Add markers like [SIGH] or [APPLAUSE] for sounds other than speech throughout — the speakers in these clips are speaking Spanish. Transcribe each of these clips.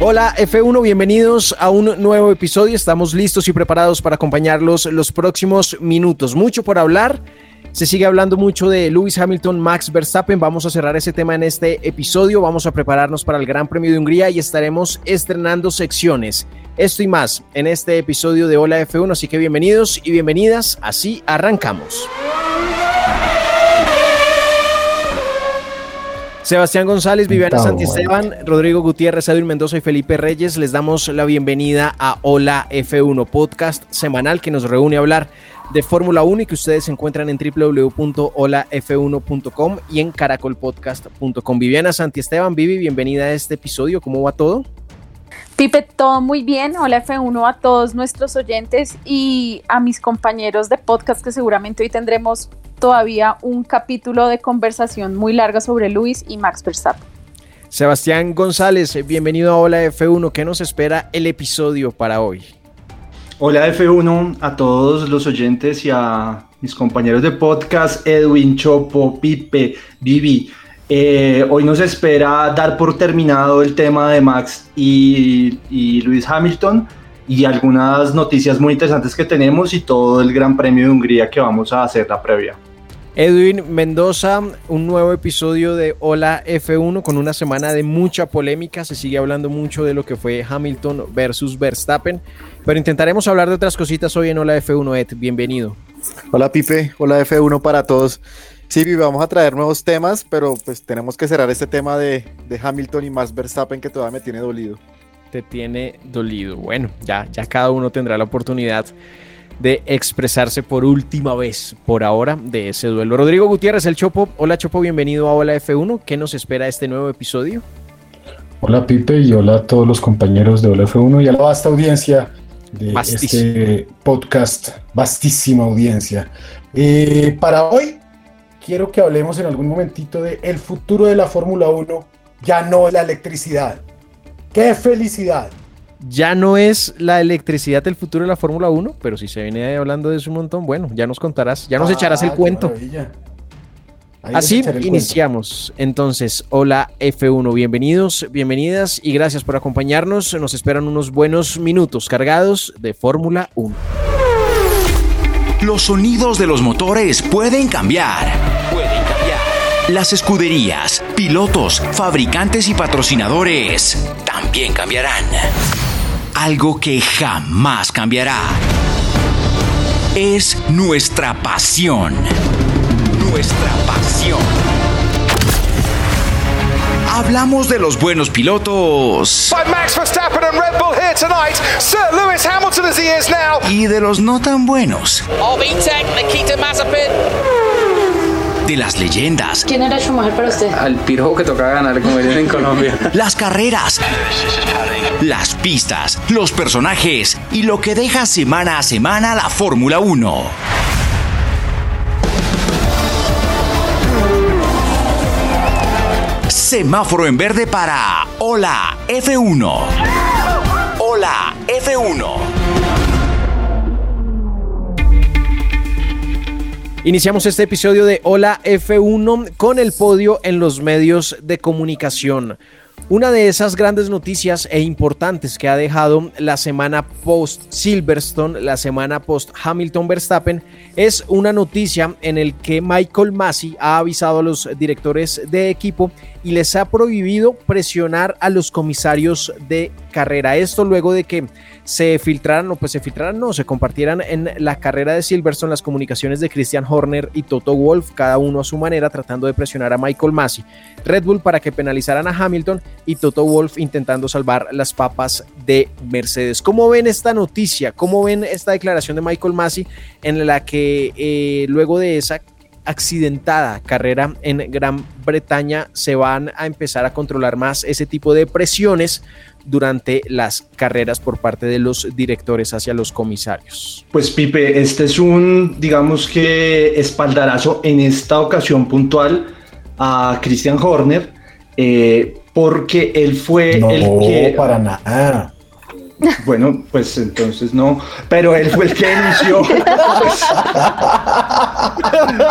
Hola F1, bienvenidos a un nuevo episodio. Estamos listos y preparados para acompañarlos los próximos minutos. Mucho por hablar. Se sigue hablando mucho de Lewis Hamilton, Max Verstappen. Vamos a cerrar ese tema en este episodio. Vamos a prepararnos para el Gran Premio de Hungría y estaremos estrenando secciones. Esto y más en este episodio de Hola F1. Así que bienvenidos y bienvenidas. Así arrancamos. Sebastián González, Viviana Santisteban, Rodrigo Gutiérrez, Edwin Mendoza y Felipe Reyes, les damos la bienvenida a Hola F1 Podcast semanal que nos reúne a hablar de Fórmula 1 y que ustedes encuentran en www.holaf1.com y en caracolpodcast.com. Viviana Santisteban, Vivi, bienvenida a este episodio, ¿cómo va todo? Pipe, todo muy bien. Hola F1 a todos nuestros oyentes y a mis compañeros de podcast que seguramente hoy tendremos todavía un capítulo de conversación muy larga sobre Luis y Max Verstappen. Sebastián González, bienvenido a Hola F1. ¿Qué nos espera el episodio para hoy? Hola F1 a todos los oyentes y a mis compañeros de podcast, Edwin, Chopo, Pipe, Vivi. Eh, hoy nos espera dar por terminado el tema de Max y, y Luis Hamilton y algunas noticias muy interesantes que tenemos y todo el Gran Premio de Hungría que vamos a hacer la previa. Edwin Mendoza, un nuevo episodio de Hola F1 con una semana de mucha polémica. Se sigue hablando mucho de lo que fue Hamilton versus Verstappen, pero intentaremos hablar de otras cositas hoy en Hola F1. Ed, bienvenido. Hola Pipe, hola F1 para todos. Sí, vamos a traer nuevos temas, pero pues tenemos que cerrar este tema de, de Hamilton y más Verstappen que todavía me tiene dolido. Te tiene dolido. Bueno, ya, ya cada uno tendrá la oportunidad de expresarse por última vez por ahora de ese duelo. Rodrigo Gutiérrez, el Chopo. Hola Chopo, bienvenido a Hola F1. ¿Qué nos espera este nuevo episodio? Hola Pipe y hola a todos los compañeros de Hola F1 y a la vasta audiencia de este podcast, vastísima audiencia. Eh, para hoy quiero que hablemos en algún momentito de el futuro de la Fórmula 1, ya no la electricidad. ¡Qué felicidad! ya no es la electricidad el futuro de la Fórmula 1, pero si se viene hablando de eso un montón, bueno, ya nos contarás, ya nos ah, echarás el cuento. Así iniciamos. Entonces, hola F1, bienvenidos, bienvenidas y gracias por acompañarnos. Nos esperan unos buenos minutos cargados de Fórmula 1. Los sonidos de los motores pueden cambiar. Las escuderías, pilotos, fabricantes y patrocinadores también cambiarán algo que jamás cambiará. Es nuestra pasión. Nuestra pasión. Hablamos de los buenos pilotos. Y de los no tan buenos de las leyendas. ¿Quién era Schumacher para usted? Al pirojo que tocaba ganar como en Colombia. [LAUGHS] Las carreras, las pistas, los personajes y lo que deja semana a semana la Fórmula 1. Semáforo en verde para Hola F1. Hola F1. Iniciamos este episodio de Hola F1 con el podio en los medios de comunicación. Una de esas grandes noticias e importantes que ha dejado la semana post Silverstone, la semana post Hamilton Verstappen, es una noticia en el que Michael Massey ha avisado a los directores de equipo y les ha prohibido presionar a los comisarios de carrera. Esto luego de que se filtraran, o pues se filtraran, no, se compartieran en la carrera de Silverstone las comunicaciones de Christian Horner y Toto Wolf, cada uno a su manera, tratando de presionar a Michael Massey. Red Bull para que penalizaran a Hamilton y Toto Wolf intentando salvar las papas de Mercedes. ¿Cómo ven esta noticia? ¿Cómo ven esta declaración de Michael Massey en la que eh, luego de esa accidentada carrera en Gran Bretaña se van a empezar a controlar más ese tipo de presiones durante las carreras por parte de los directores hacia los comisarios. Pues Pipe, este es un, digamos que, espaldarazo en esta ocasión puntual a Christian Horner, eh, porque él fue no, el que... para nada. Bueno, pues entonces no, pero él fue el que denunció.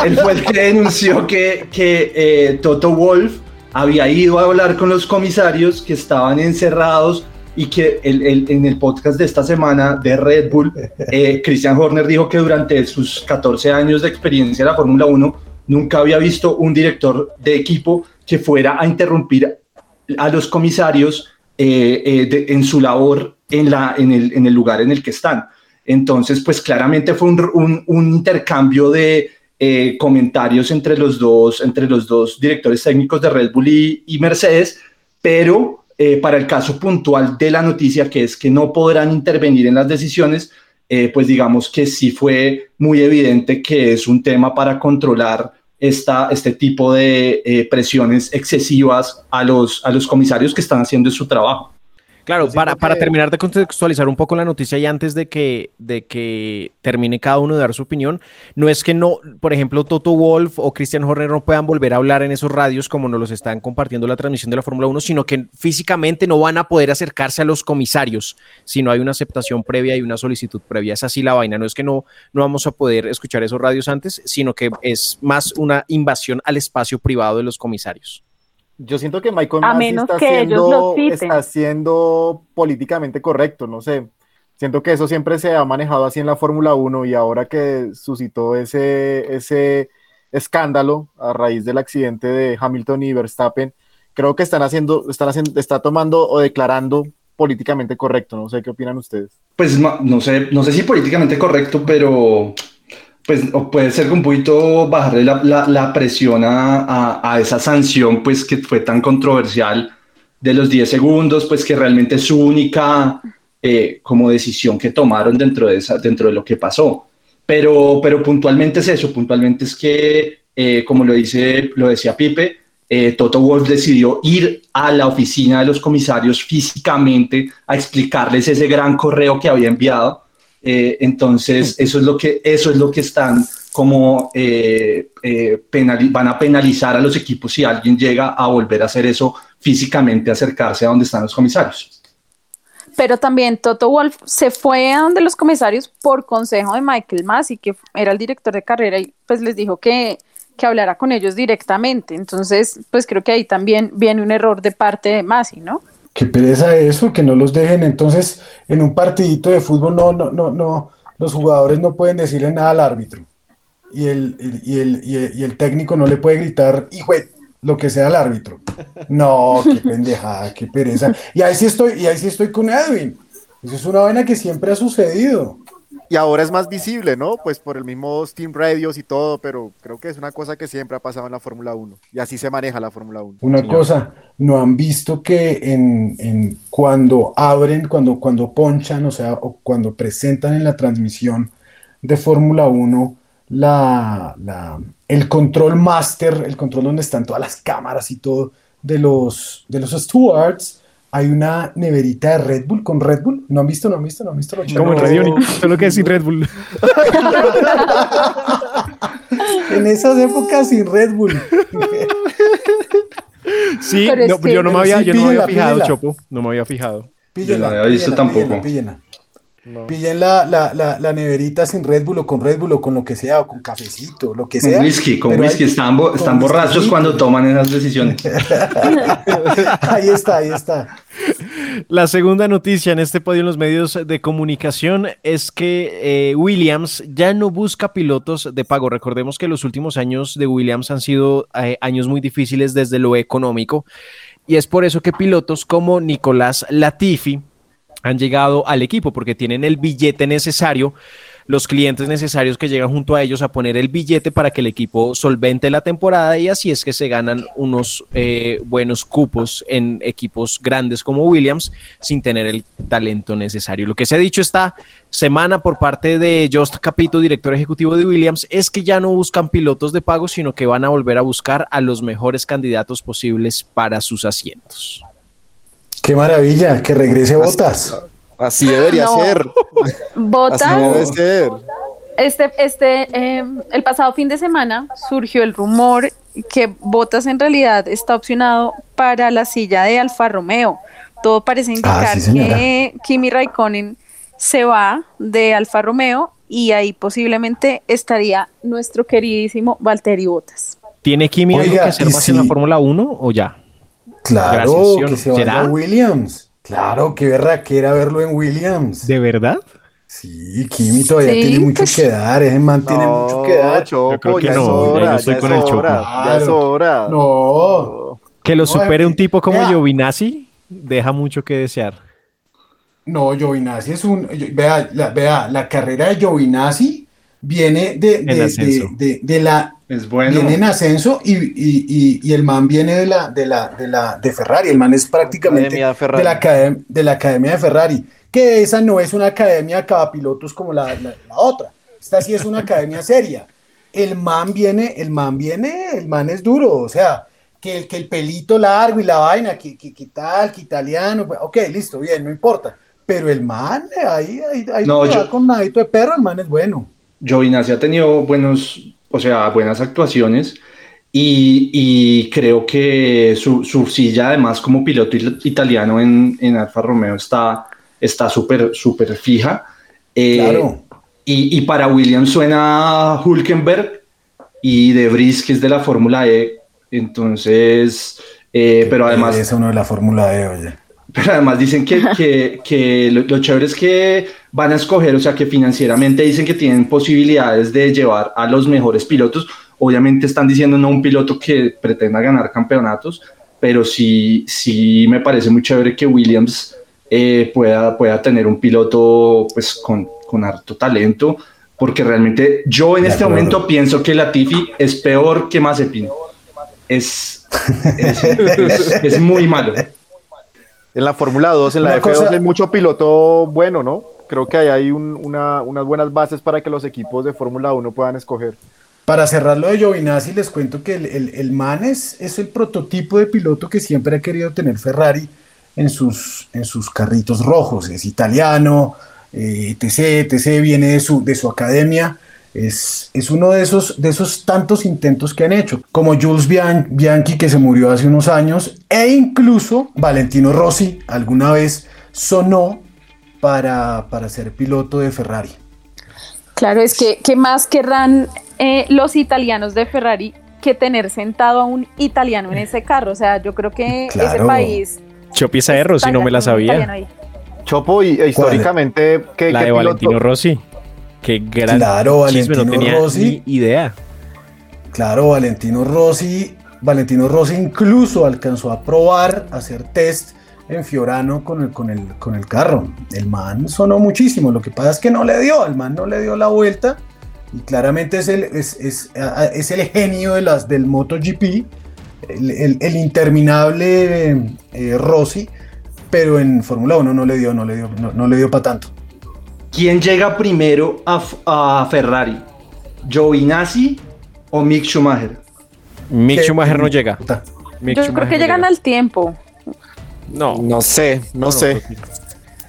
él fue el que denunció que, que eh, Toto Wolf había ido a hablar con los comisarios que estaban encerrados y que el, en el podcast de esta semana de Red Bull, eh, Christian Horner dijo que durante sus 14 años de experiencia en la Fórmula 1 nunca había visto un director de equipo que fuera a interrumpir a los comisarios eh, en su labor en, la, en, el, lugar en el que están. Entonces, pues claramente fue un, un intercambio de, eh, comentarios entre los, dos, entre los dos directores técnicos de Red Bull y, Mercedes, pero eh, para el caso puntual de la noticia, que es que no podrán intervenir en las decisiones, eh, pues digamos que sí fue muy evidente que es un tema para controlar esta, este tipo de presiones excesivas a los, a los comisarios que están haciendo su trabajo. Claro, para, para, terminar de contextualizar un poco la noticia y antes de que, de que termine cada uno de dar su opinión, no es que no, por ejemplo, Toto Wolf o Christian Horner no puedan volver a hablar en esos radios como nos los están compartiendo la transmisión de la Fórmula 1, sino que físicamente no van a poder acercarse a los comisarios si no hay una aceptación previa y una solicitud previa. Es así la vaina, no es que no, no vamos a poder escuchar esos radios antes, sino que es más una invasión al espacio privado de los comisarios. Yo siento que Michael a menos está, que siendo, está siendo políticamente correcto, no sé. Siento que eso siempre se ha manejado así en la Fórmula 1 y ahora que suscitó ese, ese escándalo a raíz del accidente de Hamilton y Verstappen, creo que están haciendo, están haciendo, está tomando o declarando políticamente correcto. No sé qué opinan ustedes. Pues no sé, no sé si políticamente correcto, pero pues puede ser un poquito bajarle la, la, presión a, a, esa sanción, pues que fue tan controversial de los 10 segundos, pues que realmente es su única eh, como decisión que tomaron dentro de, esa, dentro de lo que pasó. Pero, pero puntualmente es eso, puntualmente es que, eh, como lo, dice, lo decía Pipe, eh, Toto Wolf decidió ir a la oficina de los comisarios físicamente a explicarles ese gran correo que había enviado eh, entonces, eso es lo que, eso es lo que están como eh, eh, van a penalizar a los equipos si alguien llega a volver a hacer eso físicamente, acercarse a donde están los comisarios. Pero también Toto Wolf se fue a donde los comisarios por consejo de Michael Massey, que era el director de carrera, y pues les dijo que, que hablara con ellos directamente. Entonces, pues creo que ahí también viene un error de parte de Massey, ¿no? Qué pereza eso, que no los dejen. Entonces, en un partidito de fútbol, no, no, no, no, los jugadores no pueden decirle nada al árbitro. Y el, y el, y el, técnico no le puede gritar, hijo, lo que sea al árbitro. No, qué [LAUGHS] pendejada, qué pereza. Y ahí sí estoy, y ahí sí estoy con Edwin. Eso es una vaina que siempre ha sucedido y ahora es más visible, ¿no? Pues por el mismo Steam Radios y todo, pero creo que es una cosa que siempre ha pasado en la Fórmula 1 y así se maneja la Fórmula 1. Una cosa, ¿no han visto que en, cuando abren, cuando, cuando ponchan, o sea, o cuando presentan en la transmisión de Fórmula 1 la, la, el control master, el control donde están todas las cámaras y todo de los, de los stewards, hay una neverita de Red Bull con Red Bull. ¿No han visto? ¿No han visto? ¿No han visto? Como en Radio solo que sin Red Bull. [LAUGHS] en esas épocas sin Red Bull. sí, yo no me había, yo no me había fijado, Chopo. No me había fijado. yo no había visto tampoco. Pillen la, la, la, la, neverita sin Red Bull o con Red Bull o con lo que sea, o con cafecito, lo que sea. Con whisky, con whisky. están, están borrachos cuando toman esas decisiones. [LAUGHS] ahí está, ahí está. La segunda noticia en este podio en los medios de comunicación es que eh, Williams ya no busca pilotos de pago. Recordemos que los últimos años de Williams han sido eh, años muy difíciles desde lo económico y es por eso que pilotos como Nicolás Latifi han llegado al equipo porque tienen el billete necesario los clientes necesarios que llegan junto a ellos a poner el billete para que el equipo solvente la temporada y así es que se ganan unos eh, buenos cupos en equipos grandes como Williams sin tener el talento necesario. Lo que se ha dicho esta semana por parte de Just Capito, director ejecutivo de Williams, es que ya no buscan pilotos de pago, sino que van a volver a buscar a los mejores candidatos posibles para sus asientos. Qué maravilla, que regrese Botas. Así debería [LAUGHS] ser. Botas. Este, este, em, el pasado fin de semana surgió el rumor que Botas en realidad está opcionado para la silla de Alfa Romeo. Todo parece ah, indicar que Kimi Raikkonen se va de Alfa Romeo y ahí posiblemente estaría nuestro queridísimo Valtteri Botas. ¿Tiene Kimi algo que hacer más en la Fórmula 1 o ya? Claro, que se vaya a Williams. Claro, qué que era verlo en Williams. ¿De verdad? Sí, Kimi todavía tiene mucho pues que dar, ese man tiene mucho que dar. Chopo, Yo creo que no, ya no estoy con el Chopo. Ya es hora. No. Que lo supere un tipo como Giovinazzi deja mucho que desear. No, Giovinazzi es un. Vea, la, vea, la carrera de Giovinazzi viene de, de, de, la es bueno. Viene en ascenso y, y, y, el man viene de la, de la, de la de Ferrari. El man es prácticamente de, la de la academia de Ferrari. Que esa no es una academia de pilotos como la, la, otra. Esta sí es una academia seria. El man viene, el man viene, el man es duro. O sea, que el, que el pelito largo y la vaina, que, que, que tal, que italiano. Pues, ok, listo, bien, no importa. Pero el man, ahí, ahí, ahí no, yo, con nadito de perro, el man es bueno. Giovinazzi ha tenido buenos o sea, buenas actuaciones. Y, creo que su, silla, además, como piloto italiano en, en Alfa Romeo, está súper, súper fija. Eh, claro. Y, para Williams suena Hulkenberg y De Vries, que es de la Fórmula E. Entonces, eh, pero además. Es uno de la Fórmula E, oye. Pero además dicen que, [LAUGHS] que, que lo, lo, chévere es que van a escoger, o sea, que financieramente dicen que tienen posibilidades de llevar a los mejores pilotos. Obviamente están diciendo no un piloto que pretenda ganar campeonatos, pero sí, sí me parece muy chévere que Williams eh, pueda, pueda tener un piloto pues con, con harto talento, porque realmente yo en este momento pienso que Latifi es peor que Mazepin. Es, es, [LAUGHS] es muy malo en la Fórmula 2, en la F2 hay mucho piloto bueno, ¿no? Creo que ahí hay unas buenas bases para que los equipos de Fórmula 1 puedan escoger. Para cerrar lo de Giovinazzi, les cuento que el, el, man es, el prototipo de piloto que siempre ha querido tener Ferrari en sus, en sus carritos rojos. Es italiano, eh, etc, etc, viene de su, de su academia es, uno de esos, de esos tantos intentos que han hecho, como Jules Bianchi que se murió hace unos años, e incluso Valentino Rossi alguna vez sonó para, para ser piloto de Ferrari. Claro, es que ¿qué más querrán eh, los italianos de Ferrari que tener sentado a un italiano en ese carro? O sea, yo creo que ese país... Chopiza de Rossi, no me la sabía. Chopo, y e históricamente, ¿qué, la de Valentino Rossi. Qué gran claro, Valentino Rossi, idea. Claro, Valentino Rossi, Valentino Rossi incluso alcanzó a probar, a hacer test en Fiorano con el, con el, con el carro. El man sonó muchísimo, lo que pasa es que no le dio, el man no le dio la vuelta y claramente es el, es, es, es el genio de las, del MotoGP, el, el, interminable eh, Rossi, pero en Fórmula 1 no le dio, no le dio, no le dio para tanto. ¿Quién llega primero a, Ferrari? ¿Giovinazzi o Mick Schumacher? Mick Schumacher no llega. Yo creo que llegan al tiempo. No. No sé, no, sé.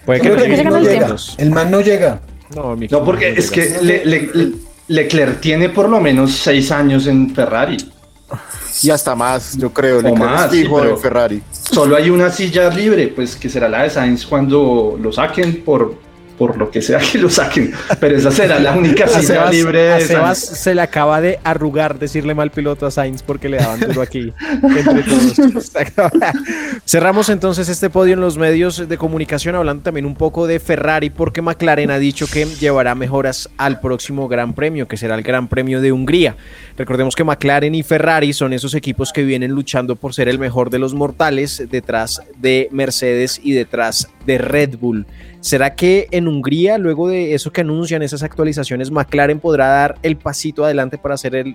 Puede que, llegan al tiempo. El man no llega. No, porque es que Leclerc tiene por lo menos seis años en Ferrari. Y hasta más, yo creo. O más, de Ferrari. Solo hay una silla libre, pues que será la de Sainz cuando lo saquen por por lo que sea que lo saquen, pero esa será la única [LAUGHS] silla libre de Sebas se le acaba de arrugar decirle mal piloto a Sainz porque le daban duro aquí entre todos. [LAUGHS] Cerramos entonces este podio en los medios de comunicación hablando también un poco de Ferrari porque McLaren ha dicho que llevará mejoras al próximo Gran Premio, que será el Gran Premio de Hungría. Recordemos que McLaren y Ferrari son esos equipos que vienen luchando por ser el mejor de los mortales detrás de Mercedes y detrás de Red Bull. ¿Será que en Hungría, luego de eso que anuncian esas actualizaciones, McLaren podrá dar el pasito adelante para hacer el,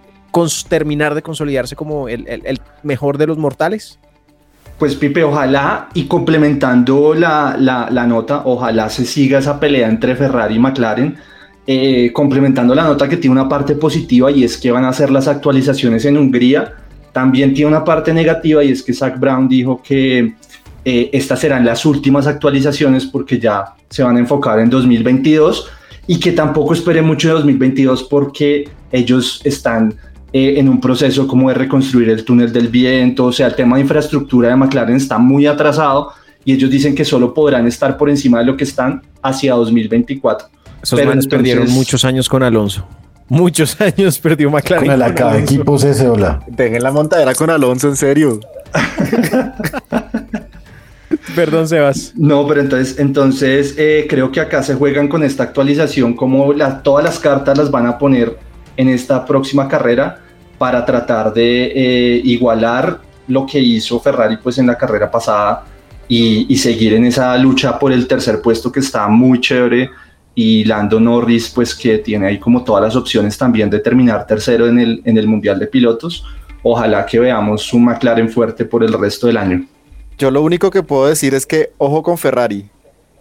terminar de consolidarse como el, mejor de los mortales? Pues Pipe, ojalá y complementando la, nota, ojalá se siga esa pelea entre Ferrari y McLaren, eh, complementando la nota que tiene una parte positiva y es que van a hacer las actualizaciones en Hungría, también tiene una parte negativa y es que Zach Brown dijo que eh, estas serán las últimas actualizaciones porque ya se van a enfocar en 2022 y que tampoco espere mucho de 2022 porque ellos están eh, en un proceso como de reconstruir el túnel del viento, o sea, el tema de infraestructura de McLaren está muy atrasado y ellos dicen que solo podrán estar por encima de lo que están hacia 2024. Esos Pero perdieron muchos años con Alonso. Muchos [LAUGHS] años perdió McLaren. Con el acá equipos ese, hola. Dejen la montadera con Alonso, en serio. [LAUGHS] Perdón, Sebas. No, pero entonces, entonces eh, creo que acá se juegan con esta actualización, como todas las cartas las van a poner en esta próxima carrera para tratar de eh, igualar lo que hizo Ferrari pues en la carrera pasada y, seguir en esa lucha por el tercer puesto que está muy chévere y Lando Norris pues que tiene ahí como todas las opciones también de terminar tercero en el, en el Mundial de Pilotos. Ojalá que veamos un McLaren fuerte por el resto del año. Yo lo único que puedo decir es que ojo con Ferrari.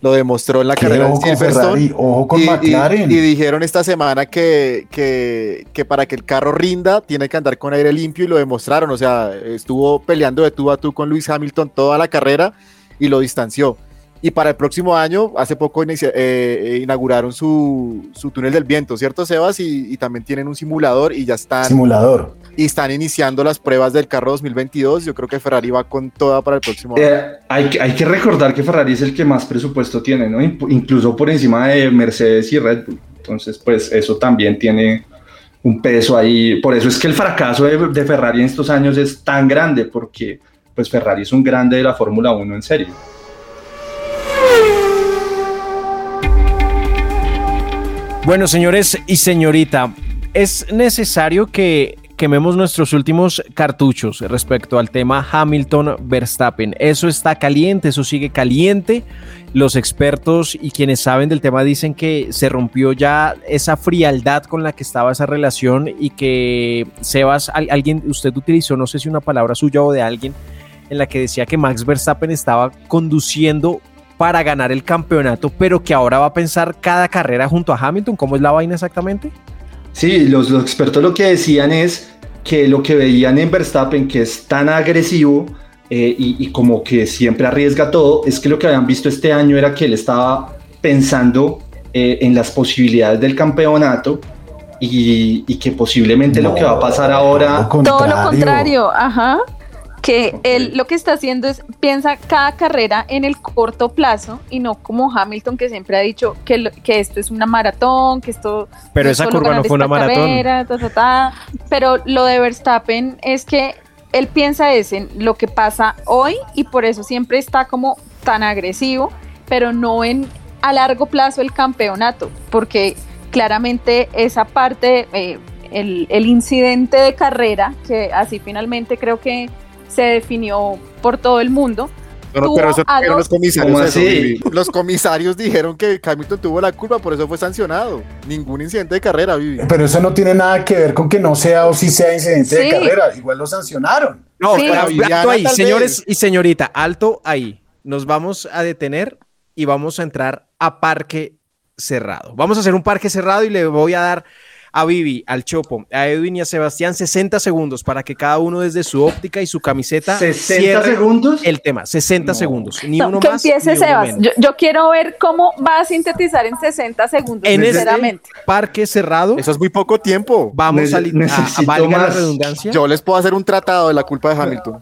Lo demostró en la carrera de Silverstone. ojo con McLaren. Y, dijeron esta semana que, que, para que el carro rinda tiene que andar con aire limpio y lo demostraron. O sea, estuvo peleando de tú a tú con Luis Hamilton toda la carrera y lo distanció. Y para el próximo año, hace poco eh, eh, inauguraron su, su, túnel del viento, ¿cierto, Sebas? Y, y, también tienen un simulador y ya están. Simulador y están iniciando las pruebas del carro 2022. Yo creo que Ferrari va con toda para el próximo año. Eh, hay, que, hay que recordar que Ferrari es el que más presupuesto tiene, ¿no? Incluso por encima de Mercedes y Red Bull. Entonces, pues eso también tiene un peso ahí. Por eso es que el fracaso de, Ferrari en estos años es tan grande, porque pues Ferrari es un grande de la Fórmula 1 en serio. Bueno, señores y señorita, es necesario que quememos nuestros últimos cartuchos respecto al tema Hamilton-Verstappen. Eso está caliente, eso sigue caliente. Los expertos y quienes saben del tema dicen que se rompió ya esa frialdad con la que estaba esa relación y que Sebas, alguien, usted utilizó, no sé si una palabra suya o de alguien, en la que decía que Max Verstappen estaba conduciendo para ganar el campeonato, pero que ahora va a pensar cada carrera junto a Hamilton. ¿Cómo es la vaina exactamente? Sí, los, expertos lo que decían es que lo que veían en Verstappen, que es tan agresivo eh, y, como que siempre arriesga todo, es que lo que habían visto este año era que él estaba pensando eh, en las posibilidades del campeonato y, que posiblemente lo que va a pasar ahora... Todo lo contrario, ajá que él lo que está haciendo es piensa cada carrera en el corto plazo y no como Hamilton que siempre ha dicho que, que esto es una maratón, que esto... Pero esa curva no fue una maratón. Pero lo de Verstappen es que él piensa es en lo que pasa hoy y por eso siempre está como tan agresivo, pero no en a largo plazo el campeonato, porque claramente esa parte, eh, el, el incidente de carrera, que así finalmente creo que se definió por todo el mundo. pero eso los comisarios. [LAUGHS] Los comisarios dijeron que Hamilton tuvo la culpa, por eso fue sancionado. Ningún incidente de carrera, Vivi. Pero eso no tiene nada que ver con que no sea o si sea incidente de carrera. Igual lo sancionaron. No, alto ahí, señores y señorita, alto ahí. Nos vamos a detener y vamos a entrar a parque cerrado. Vamos a hacer un parque cerrado y le voy a dar a Vivi, al Chopo, a Edwin y a Sebastián 60 segundos para que cada uno desde su óptica y su camiseta 60 segundos el tema, 60 segundos, ni uno que más. empiece Sebas. Yo, quiero ver cómo va a sintetizar en 60 segundos, en este parque cerrado. Eso es muy poco tiempo. Vamos a, a, valga la redundancia. Yo les puedo hacer un tratado de la culpa de Hamilton.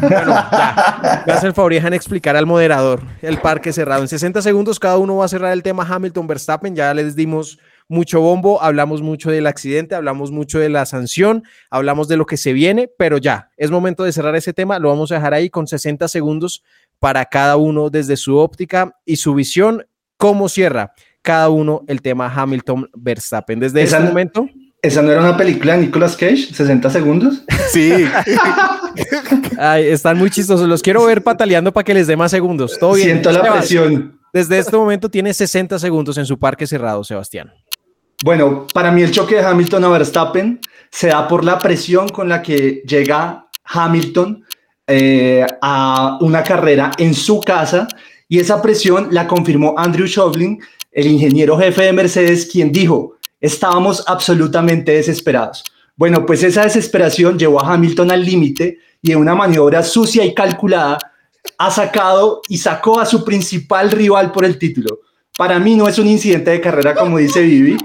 bueno, ya. Me hacen favor, dejan explicar al moderador el parque cerrado. En 60 segundos cada uno va a cerrar el tema Hamilton-Verstappen. Ya les dimos mucho bombo, hablamos mucho del accidente, hablamos mucho de la sanción, hablamos de lo que se viene, pero ya, es momento de cerrar ese tema, lo vamos a dejar ahí con 60 segundos para cada uno desde su óptica y su visión, cómo cierra cada uno el tema Hamilton Verstappen. Desde ese momento. ¿Esa no era una película de Nicolas Cage? ¿60 segundos? [LAUGHS] Sí. están muy chistosos. Los quiero ver pataleando para que les dé más segundos. Todo bien. Siento la presión. Desde este momento tiene 60 segundos en su parque cerrado, Sebastián. Bueno, para mí el choque de Hamilton a Verstappen se da por la presión con la que llega Hamilton eh, a una carrera en su casa y esa presión la confirmó Andrew Shovlin, el ingeniero jefe de Mercedes, quien dijo, estábamos absolutamente desesperados. Bueno, pues esa desesperación llevó a Hamilton al límite y en una maniobra sucia y calculada ha sacado y sacó a su principal rival por el título. Para mí no es un incidente de carrera como dice Vivi,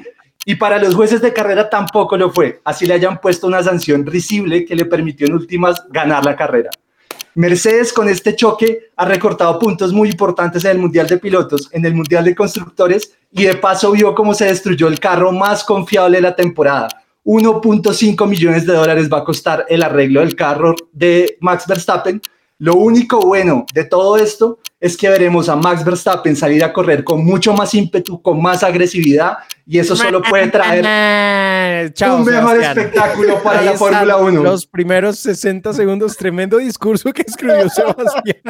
y para los jueces de carrera tampoco lo fue, así le hayan puesto una sanción risible que le permitió en últimas ganar la carrera. Mercedes con este choque ha recortado puntos muy importantes en el Mundial de Pilotos, en el Mundial de Constructores y de paso vio cómo se destruyó el carro más confiable de la temporada. 1.5 millones de dólares va a costar el arreglo del carro de Max Verstappen lo único bueno de todo esto es que veremos a Max Verstappen salir a correr con mucho más ímpetu, con más agresividad, y eso solo puede traer un mejor espectáculo para la Fórmula 1. Los primeros 60 segundos, tremendo discurso que escribió [LAUGHS] Sebastián.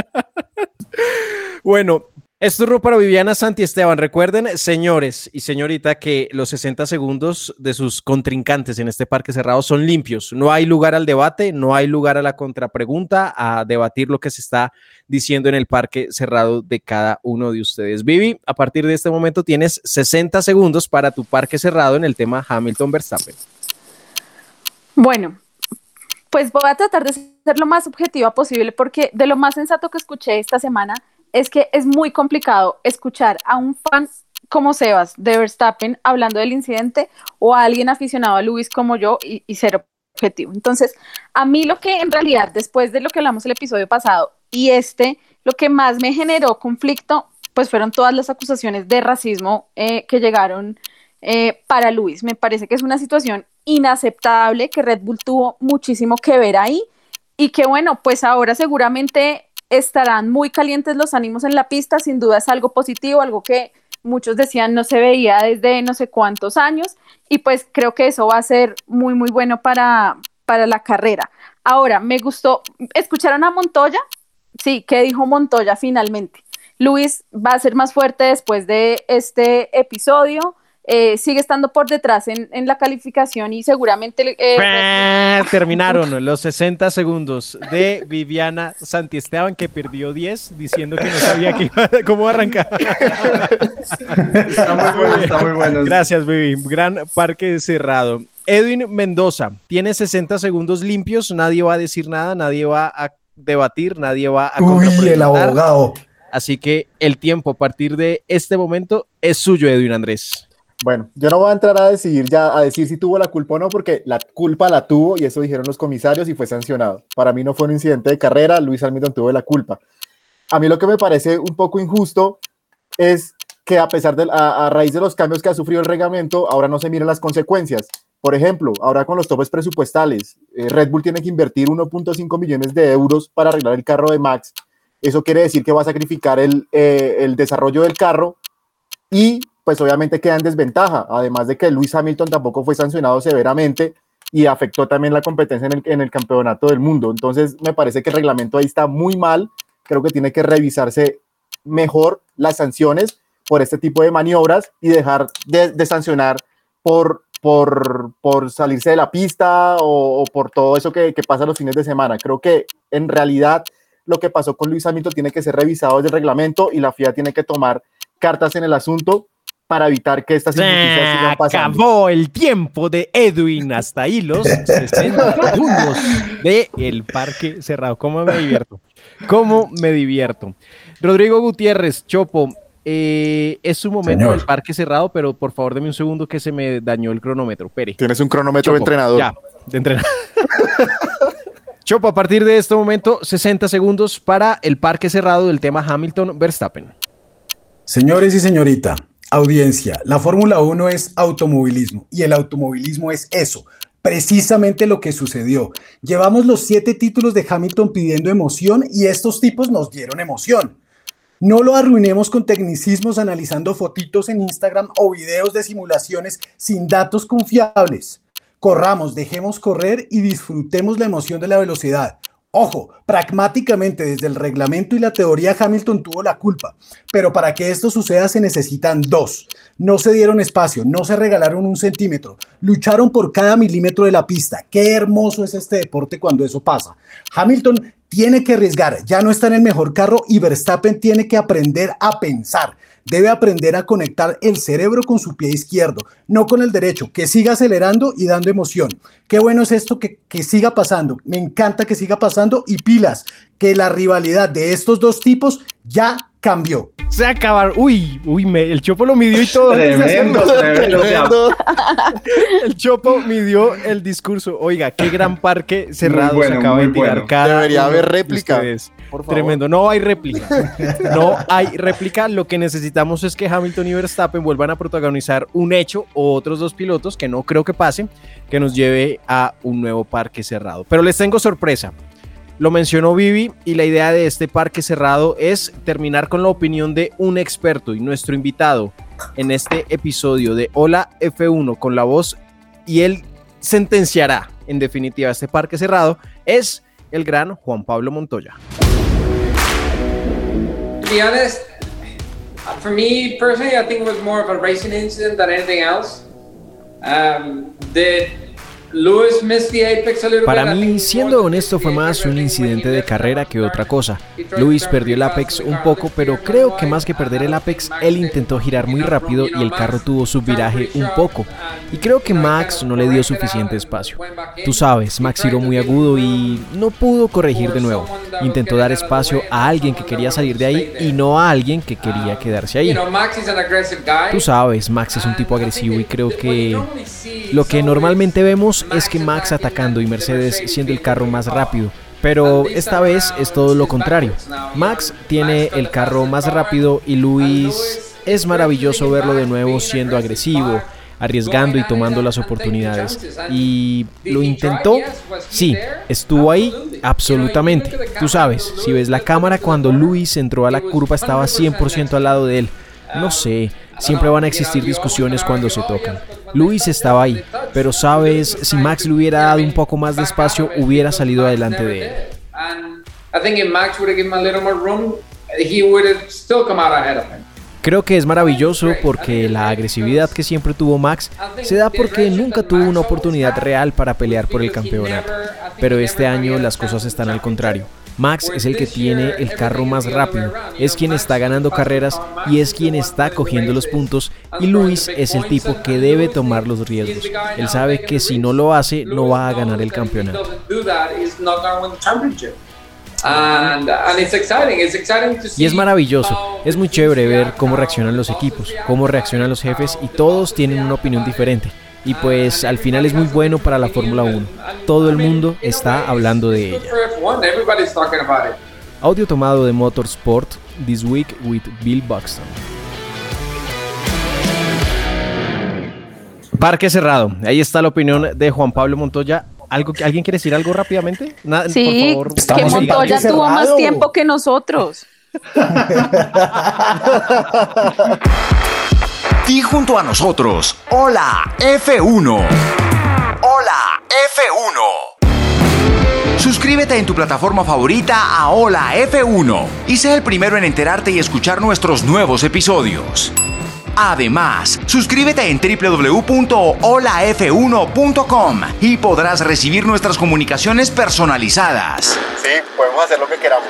bueno, esto es para Viviana Santi Esteban. Recuerden, señores y señorita, que los 60 segundos de sus contrincantes en este parque cerrado son limpios. No hay lugar al debate, no hay lugar a la contrapregunta, a debatir lo que se está diciendo en el parque cerrado de cada uno de ustedes. Vivi, a partir de este momento tienes 60 segundos para tu parque cerrado en el tema Hamilton Verstappen. Bueno, pues voy a tratar de ser lo más objetiva posible porque de lo más sensato que escuché esta semana es que es muy complicado escuchar a un fan como Sebas de Verstappen hablando del incidente o a alguien aficionado a Luis como yo y, ser objetivo. Entonces, a mí lo que en realidad, después de lo que hablamos el episodio pasado y este, lo que más me generó conflicto, pues fueron todas las acusaciones de racismo eh, que llegaron eh, para Luis. Me parece que es una situación inaceptable, que Red Bull tuvo muchísimo que ver ahí y que bueno, pues ahora seguramente estarán muy calientes los ánimos en la pista, sin duda es algo positivo, algo que muchos decían no se veía desde no sé cuántos años y pues creo que eso va a ser muy muy bueno para, para la carrera. Ahora, me gustó, ¿escucharon a Montoya? Sí, ¿qué dijo Montoya finalmente? Luis va a ser más fuerte después de este episodio. Eh, sigue estando por detrás en, la calificación y seguramente... Eh, terminaron los 60 segundos de Viviana Santiesteban que perdió 10 diciendo que no sabía cómo arrancar. Está muy bueno, está muy bueno. Gracias, Vivi. Gran parque cerrado. Edwin Mendoza tiene 60 segundos limpios, nadie va a decir nada, nadie va a debatir, nadie va a... Uy, el abogado. Así que el tiempo a partir de este momento es suyo, Edwin Andrés. Bueno, yo no voy a entrar a decidir ya a decir si tuvo la culpa o no, porque la culpa la tuvo y eso dijeron los comisarios y fue sancionado. Para mí no fue un incidente de carrera, Luis Hamilton tuvo la culpa. A mí lo que me parece un poco injusto es que a pesar de a, raíz de los cambios que ha sufrido el reglamento, ahora no se miran las consecuencias. Por ejemplo, ahora con los topes presupuestales, eh, Red Bull tiene que invertir 1.5 millones de euros para arreglar el carro de Max. Eso quiere decir que va a sacrificar el, eh, el desarrollo del carro y pues obviamente queda en desventaja, además de que Luis Hamilton tampoco fue sancionado severamente y afectó también la competencia en el, en el campeonato del mundo. Entonces me parece que el reglamento ahí está muy mal, creo que tiene que revisarse mejor las sanciones por este tipo de maniobras y dejar de, sancionar por, por, por, salirse de la pista o, por todo eso que, que, pasa los fines de semana. Creo que en realidad lo que pasó con Luis Hamilton tiene que ser revisado desde el reglamento y la FIA tiene que tomar cartas en el asunto para evitar que estas injusticias sigan pasando. Acabó el tiempo de Edwin hasta ahí los 60 segundos de el parque cerrado. ¿Cómo me divierto? ¿Cómo me divierto? Rodrigo Gutiérrez, Chopo, eh, es su momento del parque cerrado, pero por favor deme un segundo que se me dañó el cronómetro. Pere. Tienes un cronómetro de entrenador. Ya, de entrenador. [LAUGHS] Chopo, a partir de este momento, 60 segundos para el parque cerrado del tema Hamilton-Verstappen. Señores y señorita, audiencia, la Fórmula 1 es automovilismo y el automovilismo es eso, precisamente lo que sucedió. Llevamos los siete títulos de Hamilton pidiendo emoción y estos tipos nos dieron emoción. No lo arruinemos con tecnicismos analizando fotitos en Instagram o videos de simulaciones sin datos confiables. Corramos, dejemos correr y disfrutemos la emoción de la velocidad. Ojo, pragmáticamente desde el reglamento y la teoría Hamilton tuvo la culpa, pero para que esto suceda se necesitan dos. No se dieron espacio, no se regalaron un centímetro, lucharon por cada milímetro de la pista. Qué hermoso es este deporte cuando eso pasa. Hamilton tiene que arriesgar, ya no está en el mejor carro y Verstappen tiene que aprender a pensar. Debe aprender a conectar el cerebro con su pie izquierdo, no con el derecho, que siga acelerando y dando emoción. Qué bueno es esto que, que siga pasando, me encanta que siga pasando y pilas, que la rivalidad de estos dos tipos ya cambió. Se acabaron. Uy, uy, el Chopo lo midió y todo. [LAUGHS] [LAUGHS] el Chopo midió el discurso. Oiga, qué gran parque cerrado se acaba de tirar Debería haber réplica. Tremendo. No hay réplica. [LAUGHS] No hay réplica. Lo que necesitamos es que Hamilton y Verstappen vuelvan a protagonizar un hecho o otros dos pilotos, que no creo que pase, que nos lleve a un nuevo parque cerrado. Pero les tengo sorpresa. Lo mencionó Vivi y la idea de este parque cerrado es terminar con la opinión de un experto y nuestro invitado en este episodio de Hola F1 con la voz y él sentenciará en definitiva este parque cerrado es el gran Juan Pablo Montoya. To be honest, for me personally, I think it was more of a racing incident than anything else. Um, para mí, siendo honesto, fue más un incidente de carrera que otra cosa. Luis perdió el Apex un poco, pero creo que más que perder el Apex, él intentó girar muy rápido y el carro tuvo su viraje un poco. Y creo que Max no le dio suficiente espacio. Tú sabes, Max giró muy agudo y no pudo corregir de nuevo. Intentó dar espacio a alguien que quería salir de ahí y no a alguien que quería quedarse ahí. Tú sabes, Max es un tipo agresivo y creo que lo que normalmente vemos es que Max atacando y Mercedes siendo el carro más rápido. Pero esta vez es todo lo contrario. Max tiene el carro más rápido y Luis es maravilloso verlo de nuevo siendo agresivo, arriesgando y tomando las oportunidades. ¿Y lo intentó? Sí, estuvo ahí, absolutamente. Tú sabes, si ves la cámara cuando Luis entró a la curva estaba 100% al lado de él. No sé, siempre van a existir discusiones cuando se tocan. Luis estaba ahí, pero sabes, si Max le hubiera dado un poco más de espacio, hubiera salido adelante de él. Creo que es maravilloso porque la agresividad que siempre tuvo Max se da porque nunca tuvo una oportunidad real para pelear por el campeonato. Pero este año las cosas están al contrario. Max es el que tiene el carro más rápido, es quien está ganando carreras y es quien está cogiendo los puntos. Y Luis es el tipo que debe tomar los riesgos. Él sabe que si no lo hace no va a ganar el campeonato. Y es maravilloso, es muy chévere ver cómo reaccionan los equipos, cómo reaccionan los jefes y todos tienen una opinión diferente y pues al final es muy bueno para la Fórmula 1. Todo el mundo está hablando de ella. Audio tomado de Motorsport This Week with Bill Buxton. Parque cerrado. Ahí está la opinión de Juan Pablo Montoya. ¿Algo, ¿Alguien quiere decir algo rápidamente? sí, por favor. que Montoya tuvo más tiempo que nosotros. [LAUGHS] Y junto a nosotros. Hola F1. Hola F1. Suscríbete en tu plataforma favorita a Hola F1 y sé el primero en enterarte y escuchar nuestros nuevos episodios. Además, suscríbete en www.holaf1.com y podrás recibir nuestras comunicaciones personalizadas. Sí, podemos hacer lo que queramos.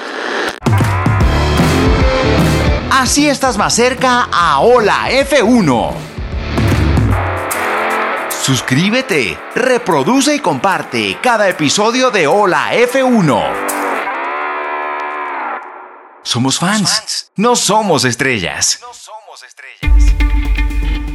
Así estás más cerca a Hola F1. Suscríbete, reproduce y comparte cada episodio de Hola F1. Somos fans, no somos estrellas.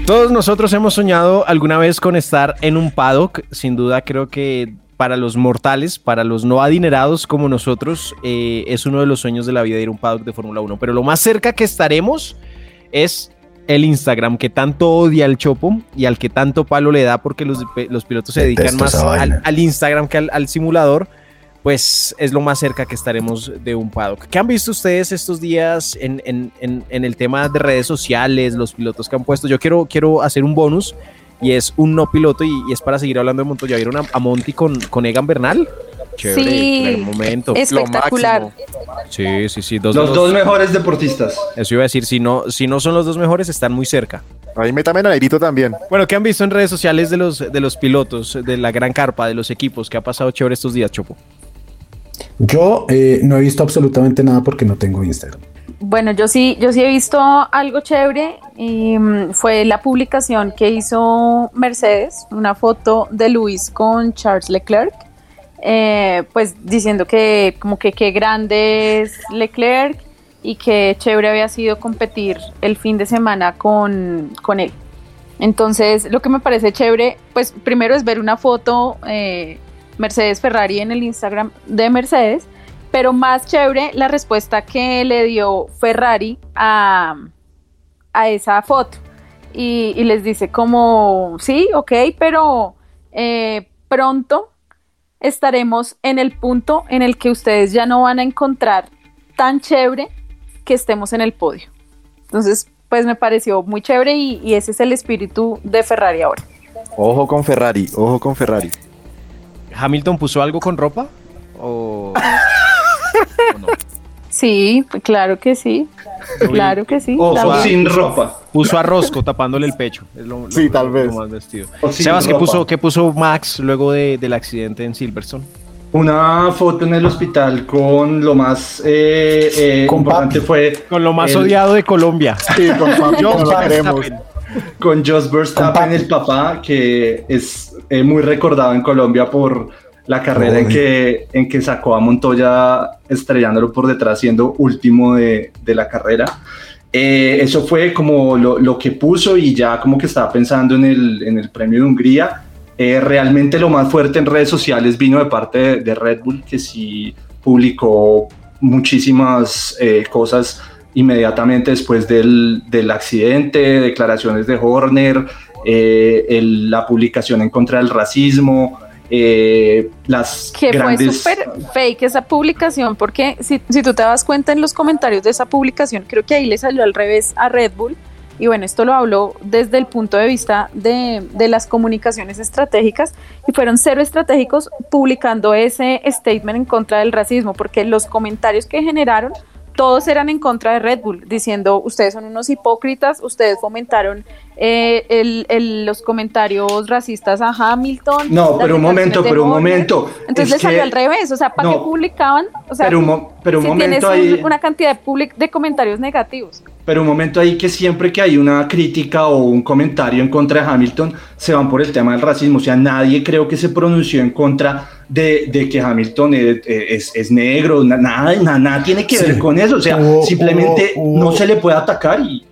Todos nosotros hemos soñado alguna vez con estar en un paddock. Sin duda creo que para los mortales, para los no adinerados como nosotros, eh, es uno de los sueños de la vida ir a un paddock de Fórmula 1. Pero lo más cerca que estaremos es el Instagram que tanto odia el Chopo y al que tanto palo le da porque los, pilotos se dedican más al, Instagram que al, simulador, pues es lo más cerca que estaremos de un paddock. ¿Qué han visto ustedes estos días en, el tema de redes sociales, los pilotos que han puesto? Yo quiero, quiero hacer un bonus y es un no piloto y, es para seguir hablando de Montoya. ¿Vieron a, Monty con, con Egan Bernal? Chévere, sí, momento. Espectacular. Sí, sí, sí. los dos, mejores deportistas. Eso iba a decir, si no, si no son los dos mejores, están muy cerca. Ahí métame a Negrito también. Bueno, ¿qué han visto en redes sociales de los, de los pilotos, de la gran carpa, de los equipos? ¿Qué ha pasado chévere estos días, Chopo? Yo eh, no he visto absolutamente nada porque no tengo Instagram. Bueno, yo sí, yo sí he visto algo chévere y mm, fue la publicación que hizo Mercedes, una foto de Luis con Charles Leclerc, eh, pues diciendo que como que qué grande es Leclerc y que chévere había sido competir el fin de semana con, él. Entonces, lo que me parece chévere, pues primero es ver una foto eh, Mercedes Ferrari en el Instagram de Mercedes pero más chévere la respuesta que le dio Ferrari a, esa foto. Y, les dice como, sí, ok, pero eh, pronto estaremos en el punto en el que ustedes ya no van a encontrar tan chévere que estemos en el podio. Entonces, pues me pareció muy chévere y, y ese es el espíritu de Ferrari ahora. Ojo con Ferrari, ojo con Ferrari. ¿Hamilton puso algo con ropa? ¿O... [LAUGHS] [LAUGHS] Sí, claro que sí. Claro que sí. O sin ropa. Puso a Rosco tapándole el pecho. sí, tal vez. Sebas, ¿qué puso, ¿qué puso Max luego del accidente en Silverstone? Una foto en el hospital con lo más eh, eh importante fue. Con lo más odiado de Colombia. Sí, con Con Josh Verstappen, el papá, que es eh, muy recordado en Colombia por la carrera en que, en que sacó a Montoya estrellándolo por detrás, siendo último de, de la carrera. Eh, eso fue como lo, lo, que puso y ya como que estaba pensando en el, en el premio de Hungría. Eh, realmente lo más fuerte en redes sociales vino de parte de, Red Bull, que sí publicó muchísimas eh, cosas inmediatamente después del, del, accidente, declaraciones de Horner, la publicación en contra del racismo, eh, las que fue súper fake esa publicación porque si, si, tú te das cuenta en los comentarios de esa publicación creo que ahí le salió al revés a Red Bull. Y bueno esto lo habló desde el punto de vista de, de las comunicaciones estratégicas y fueron cero estratégicos publicando ese statement en contra del racismo porque los comentarios que generaron todos eran en contra de Red Bull, diciendo ustedes son unos hipócritas, ustedes fomentaron eh, los comentarios racistas a Hamilton. No, pero un momento, pero un momento. Entonces le salió al revés, o sea, ¿para qué publicaban? O sea, pero un, pero un momento ahí, una cantidad de, de comentarios negativos. Pero un momento ahí que siempre que hay una crítica o un comentario en contra de Hamilton, se van por el tema del racismo. O sea, nadie creo que se pronunció en contra de, que Hamilton es, es, negro, nada, nada, tiene que ver con eso, o sea, simplemente no se le puede atacar y,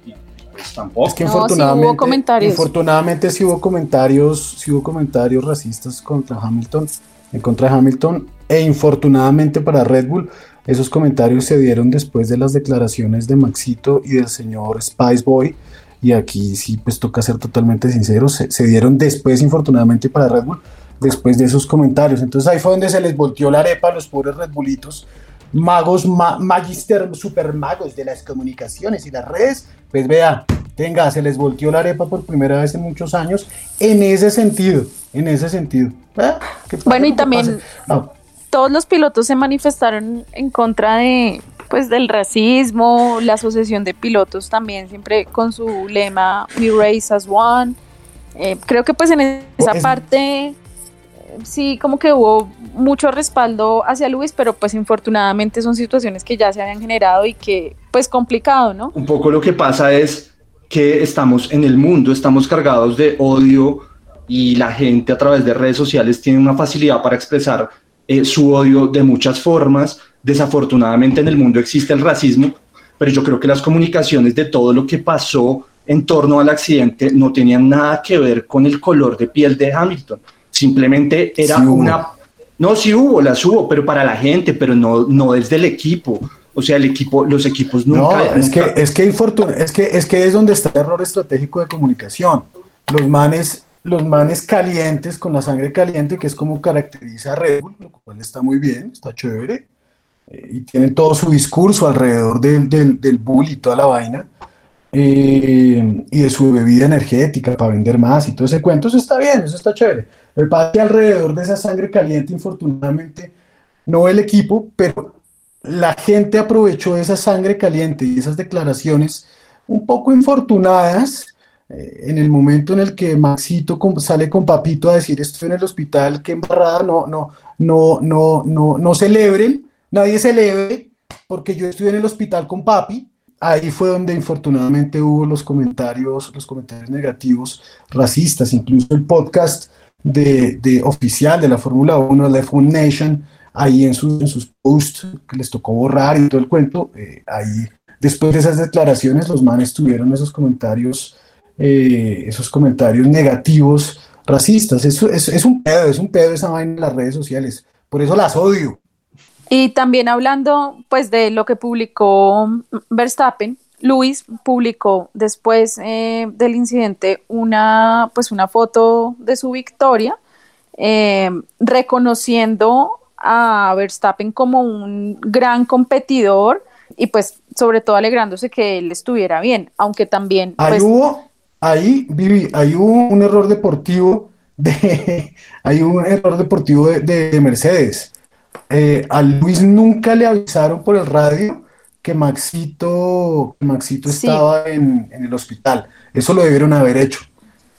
pues tampoco. Es que infortunadamente, hubo comentarios. infortunadamente sí hubo comentarios, sí hubo comentarios racistas contra Hamilton, en contra de Hamilton, e infortunadamente para Red Bull, esos comentarios se dieron después de las declaraciones de Maxito y del señor Spice Boy, y aquí sí pues toca ser totalmente sinceros, se, se dieron después infortunadamente para Red Bull, después de esos comentarios. Entonces ahí fue donde se les volteó la arepa a los pobres Red Bullitos, magos, magister, super magos de las comunicaciones y las redes. Pues vea, tenga, se les volteó la arepa por primera vez en muchos años en ese sentido, en ese sentido. Bueno, y también todos los pilotos se manifestaron en contra de pues del racismo, la asociación de pilotos también siempre con su lema We Race as One. Eh, creo que pues en esa parte sí como que hubo mucho respaldo hacia Luis, pero pues infortunadamente son situaciones que ya se habían generado y que pues complicado, ¿no? Un poco lo que pasa es que estamos en el mundo, estamos cargados de odio y la gente a través de redes sociales tiene una facilidad para expresar eh, su odio de muchas formas. Desafortunadamente en el mundo existe el racismo, pero yo creo que las comunicaciones de todo lo que pasó en torno al accidente no tenían nada que ver con el color de piel de Hamilton. Simplemente era una... No, sí hubo, las hubo, pero para la gente, pero no, no desde el equipo. O sea, el equipo, los equipos nunca... No, es, Que, es, que es que es que es donde está el error estratégico de comunicación. Los manes, los manes calientes, con la sangre caliente, que es como caracteriza a Red Bull, lo cual está muy bien, está chévere. Eh, y tienen todo su discurso alrededor del, del, del bull y toda la vaina eh, y de su bebida energética para vender más y todo ese cuento, eso está bien, eso está chévere. El que alrededor de esa sangre caliente, infortunadamente, no el equipo, pero la gente aprovechó esa sangre caliente y esas declaraciones un poco infortunadas eh, en el momento en el que Maxito sale con Papito a decir estoy en el hospital, qué embarrada, no, no, no, no, no, no celebren, nadie celebre porque yo estoy en el hospital con Papi, ahí fue donde infortunadamente hubo los comentarios, los comentarios negativos, racistas, incluso el podcast de, de oficial de la Fórmula 1, Left One Nation, ahí en, sus, en sus posts que les tocó borrar y todo el cuento, eh, ahí después de esas declaraciones los manes tuvieron esos comentarios, eh, esos comentarios negativos, racistas. Eso es, es, un pedo, es un pedo esa vaina en las redes sociales. Por eso las odio. Y también hablando pues de lo que publicó Verstappen, Luis publicó después eh, del incidente una pues una foto de su victoria eh, reconociendo a Verstappen como un gran competidor y pues sobre todo alegrándose que él estuviera bien, aunque también... Ahí pues, hubo, ahí, Vivi, ahí hubo un error deportivo de, [LAUGHS] hay un error deportivo de Mercedes. Eh, a Luis nunca le avisaron por el radio que Maxito, Maxito estaba en, el hospital. Eso lo debieron haber hecho.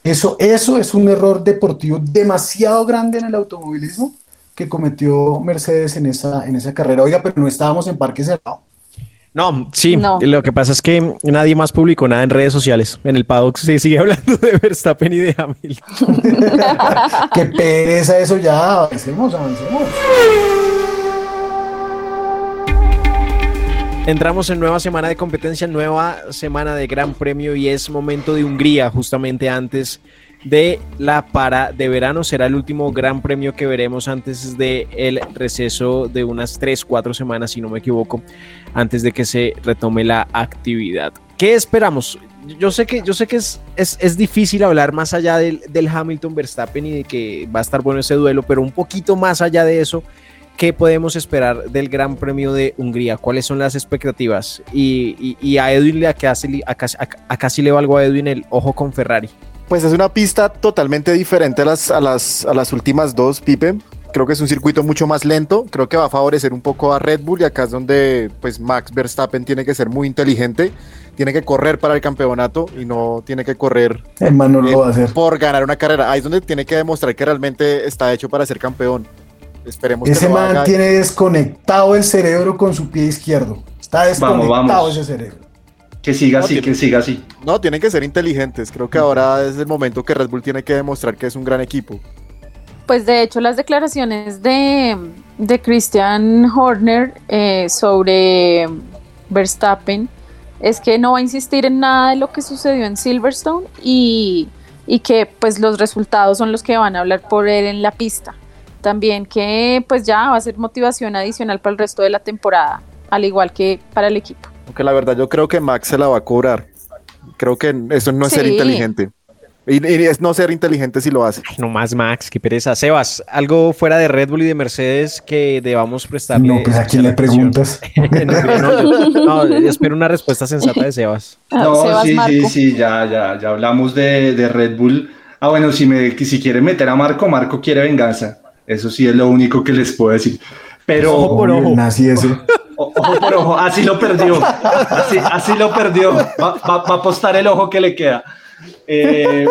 Eso, eso es un error deportivo demasiado grande en el automovilismo que cometió Mercedes en esa, en esa carrera. Oiga, pero no estábamos en parque cerrado. No, sí, lo que pasa es que nadie más publicó nada en redes sociales. En el paddock se sigue [LAUGHS] hablando de Verstappen y de Hamilton. [LAUGHS] Qué pereza eso ya. Avancemos, avancemos. Entramos en nueva semana de competencia, nueva semana de Gran Premio y es momento de Hungría, justamente antes de la para de verano. Será el último Gran Premio que veremos antes del el receso de unas 3, 4 semanas, si no me equivoco, antes de que se retome la actividad. ¿Qué esperamos? Yo sé que, yo sé que es, es, difícil hablar más allá del, del Hamilton Verstappen y de que va a estar bueno ese duelo, pero un poquito más allá de eso ¿qué podemos esperar del Gran Premio de Hungría? ¿Cuáles son las expectativas? Y, a Edwin, ¿a, casi, a, le valgo a Edwin el ojo con Ferrari? Pues es una pista totalmente diferente a las, a las, a las últimas dos, Pipe. Creo que es un circuito mucho más lento, creo que va a favorecer un poco a Red Bull y acá es donde pues Max Verstappen tiene que ser muy inteligente, tiene que correr para el campeonato y no tiene que correr Hermano, lo va a hacer. por ganar una carrera. Ahí es donde tiene que demostrar que realmente está hecho para ser campeón. Esperemos ese que man tiene desconectado el cerebro con su pie izquierdo. Está desconectado ese cerebro. Que siga así, que siga así. No, tienen que ser inteligentes. Creo que ahora es el momento que Red Bull tiene que demostrar que es un gran equipo. Pues de hecho las declaraciones de, de Christian Horner eh, sobre Verstappen es que no va a insistir en nada de lo que sucedió en Silverstone y, y que pues los resultados son los que van a hablar por él en la pista también que pues ya va a ser motivación adicional para el resto de la temporada, al igual que para el equipo. Aunque la verdad yo creo que Max se la va a cobrar. Creo que eso no es ser inteligente. Y, es no ser inteligente si lo hace. no más Max, qué pereza. Sebas, algo fuera de Red Bull y de Mercedes que debamos prestarle. No, pues a quién le preguntas. [LAUGHS] no, espero una respuesta sensata de Sebas. [LAUGHS] Ah, no, sí, sí, sí, ya, ya, ya hablamos de, de Red Bull. Ah, bueno, si, me, si quieren meter a Marco, Marco quiere venganza. Eso sí es lo único que les puedo decir. Pero ojo por ojo. Así Ojo por ojo. Así lo perdió. Así, lo perdió. Va, a apostar el ojo que le queda. Eh,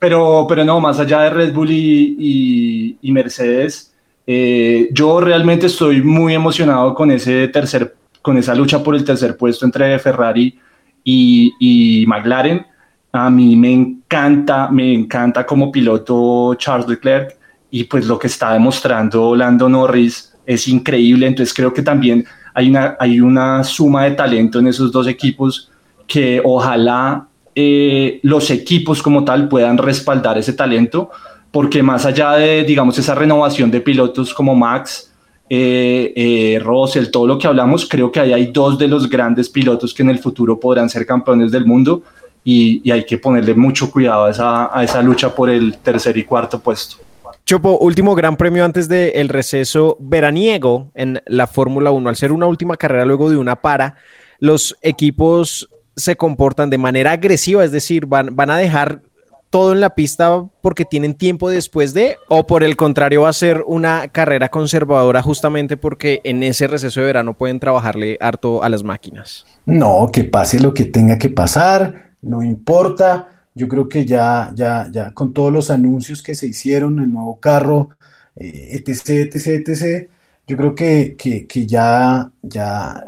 pero, pero no, más allá de Red Bull y, y, Mercedes, eh, yo realmente estoy muy emocionado con, ese tercer, con esa lucha por el tercer puesto entre Ferrari y, y McLaren. A mí me encanta, me encanta como piloto Charles Leclerc y pues lo que está demostrando Lando Norris es increíble. Entonces creo que también hay una, hay una suma de talento en esos dos equipos que ojalá eh, los equipos como tal puedan respaldar ese talento, porque más allá de, digamos, esa renovación de pilotos como Max, eh, eh, Russell, todo lo que hablamos, creo que ahí hay dos de los grandes pilotos que en el futuro podrán ser campeones del mundo y, hay que ponerle mucho cuidado a esa, a esa lucha por el tercer y cuarto puesto. Chopo, último gran premio antes del receso veraniego en la Fórmula 1. Al ser una última carrera luego de una para, los equipos se comportan de manera agresiva, es decir, van, van a dejar todo en la pista porque tienen tiempo después de, o por el contrario va a ser una carrera conservadora justamente porque en ese receso de verano pueden trabajarle harto a las máquinas. No, que pase lo que tenga que pasar, no importa. Yo creo que ya, ya, ya con todos los anuncios que se hicieron, el nuevo carro, eh, etc, etc, etc, yo creo que, que, ya, ya,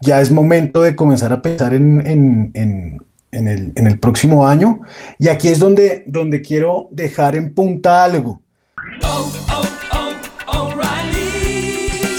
ya es momento de comenzar a pensar en, en, el, en, el, próximo año. Y aquí es donde, donde quiero dejar en punta algo.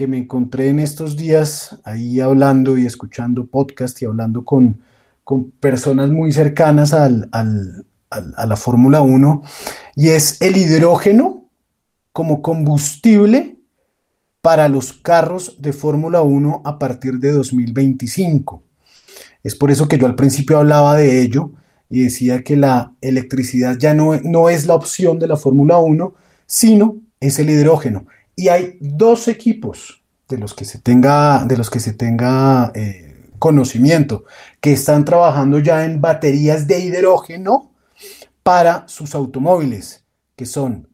que me encontré en estos días ahí hablando y escuchando podcast y hablando con, con personas muy cercanas al, al, a la Fórmula 1 y es el hidrógeno como combustible para los carros de Fórmula 1 a partir de 2025. Es por eso que yo al principio hablaba de ello y decía que la electricidad ya no, no es la opción de la Fórmula 1, sino es el hidrógeno y hay dos equipos de los que se tenga, de los que se tenga eh, conocimiento que están trabajando ya en baterías de hidrógeno para sus automóviles, que son,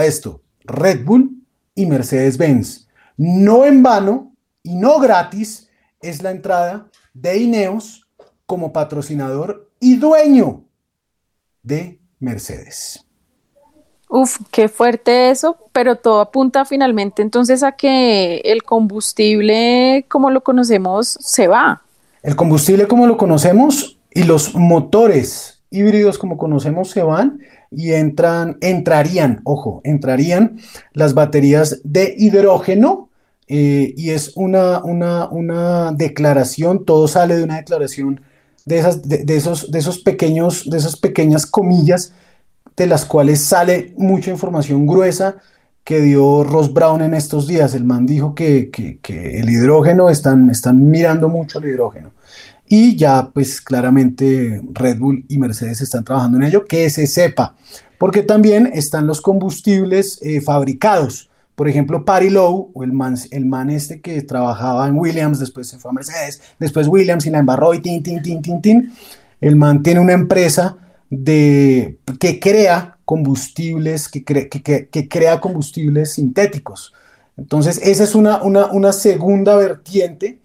esto, Red Bull y Mercedes-Benz. No en vano y no gratis es la entrada de Ineos como patrocinador y dueño de Mercedes. Uf, qué fuerte eso, pero todo apunta finalmente entonces a que el combustible como lo conocemos se va. El combustible como lo conocemos y los motores híbridos como conocemos se van y entran, entrarían, ojo, entrarían las baterías de hidrógeno eh, y es una, una, una, declaración, todo sale de una declaración de, esas, de, esos, de esos pequeños, de esas pequeñas comillas de las cuales sale mucha información gruesa que dio Ross Brown en estos días. El man dijo que, el hidrógeno, están, están mirando mucho el hidrógeno. Y ya pues claramente Red Bull y Mercedes están trabajando en ello, que se sepa, porque también están los combustibles eh, fabricados. Por ejemplo, Patty Lowe, o el man, el man este que trabajaba en Williams, después se fue a Mercedes, después Williams y la embarró y tin, tin, tin, tin, tin. El man tiene una empresa de, que crea combustibles, que, que, crea combustibles sintéticos. Entonces, esa es una, una, segunda vertiente